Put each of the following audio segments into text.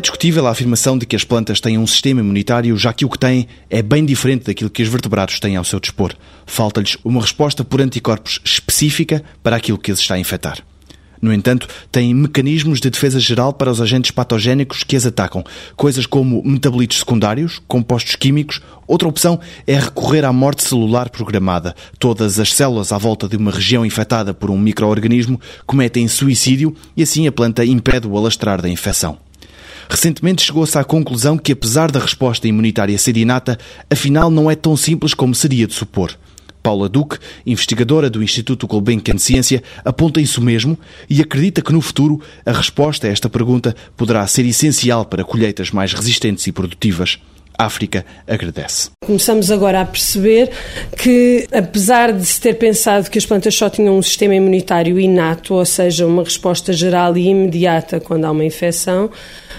É discutível a afirmação de que as plantas têm um sistema imunitário, já que o que têm é bem diferente daquilo que os vertebrados têm ao seu dispor. Falta-lhes uma resposta por anticorpos específica para aquilo que as está a infectar. No entanto, têm mecanismos de defesa geral para os agentes patogénicos que as atacam, coisas como metabolitos secundários, compostos químicos. Outra opção é recorrer à morte celular programada. Todas as células à volta de uma região infectada por um microorganismo cometem suicídio e assim a planta impede o alastrar da infecção. Recentemente chegou-se à conclusão que, apesar da resposta imunitária ser inata, afinal não é tão simples como seria de supor. Paula Duque, investigadora do Instituto Gulbenkian de Ciência, aponta isso mesmo e acredita que no futuro a resposta a esta pergunta poderá ser essencial para colheitas mais resistentes e produtivas. África agradece. Começamos agora a perceber que, apesar de se ter pensado que as plantas só tinham um sistema imunitário inato, ou seja, uma resposta geral e imediata quando há uma infecção,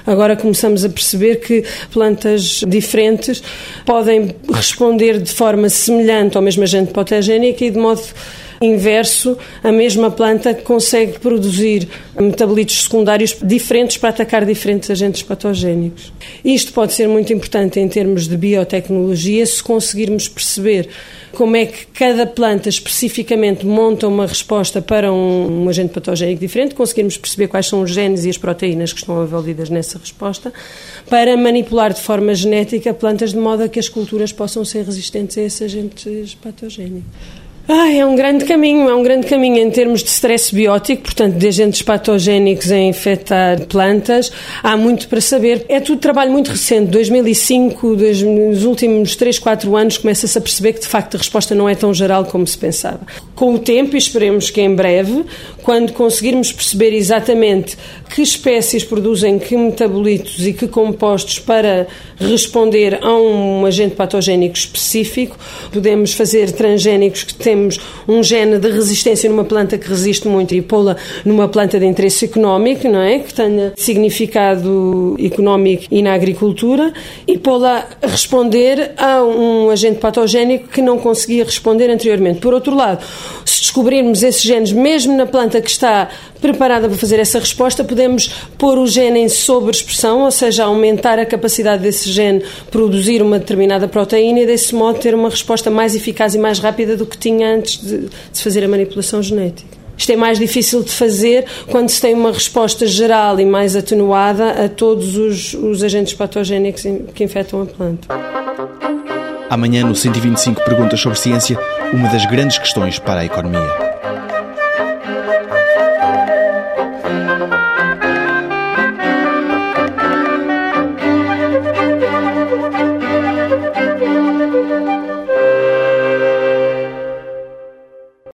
Agora começamos a perceber que plantas diferentes podem responder de forma semelhante ao mesmo agente patogénico e de modo inverso, a mesma planta consegue produzir metabolitos secundários diferentes para atacar diferentes agentes patogénicos. Isto pode ser muito importante em termos de biotecnologia se conseguirmos perceber como é que cada planta especificamente monta uma resposta para um, um agente patogénico diferente, conseguirmos perceber quais são os genes e as proteínas que estão envolvidas nessa resposta, para manipular de forma genética plantas de modo a que as culturas possam ser resistentes a esses agentes patogénicos. Ah, é um grande caminho, é um grande caminho em termos de stress biótico, portanto, de agentes patogénicos a infectar plantas. Há muito para saber. É tudo trabalho muito recente, 2005, nos últimos 3, 4 anos, começa-se a perceber que, de facto, a resposta não é tão geral como se pensava. Com o tempo, e esperemos que em breve, quando conseguirmos perceber exatamente que espécies produzem que metabolitos e que compostos para responder a um agente patogénico específico, podemos fazer transgénicos que têm temos um gene de resistência numa planta que resiste muito e pô-la numa planta de interesse económico, não é? Que tenha significado económico e na agricultura e pô-la a responder a um agente patogénico que não conseguia responder anteriormente. Por outro lado, descobrirmos esses genes mesmo na planta que está preparada para fazer essa resposta, podemos pôr o gene em sobreexpressão, ou seja, aumentar a capacidade desse gene produzir uma determinada proteína e desse modo ter uma resposta mais eficaz e mais rápida do que tinha antes de, de fazer a manipulação genética. Isto é mais difícil de fazer quando se tem uma resposta geral e mais atenuada a todos os, os agentes patogénicos que infectam a planta. Amanhã, no 125 Perguntas sobre Ciência, uma das grandes questões para a economia.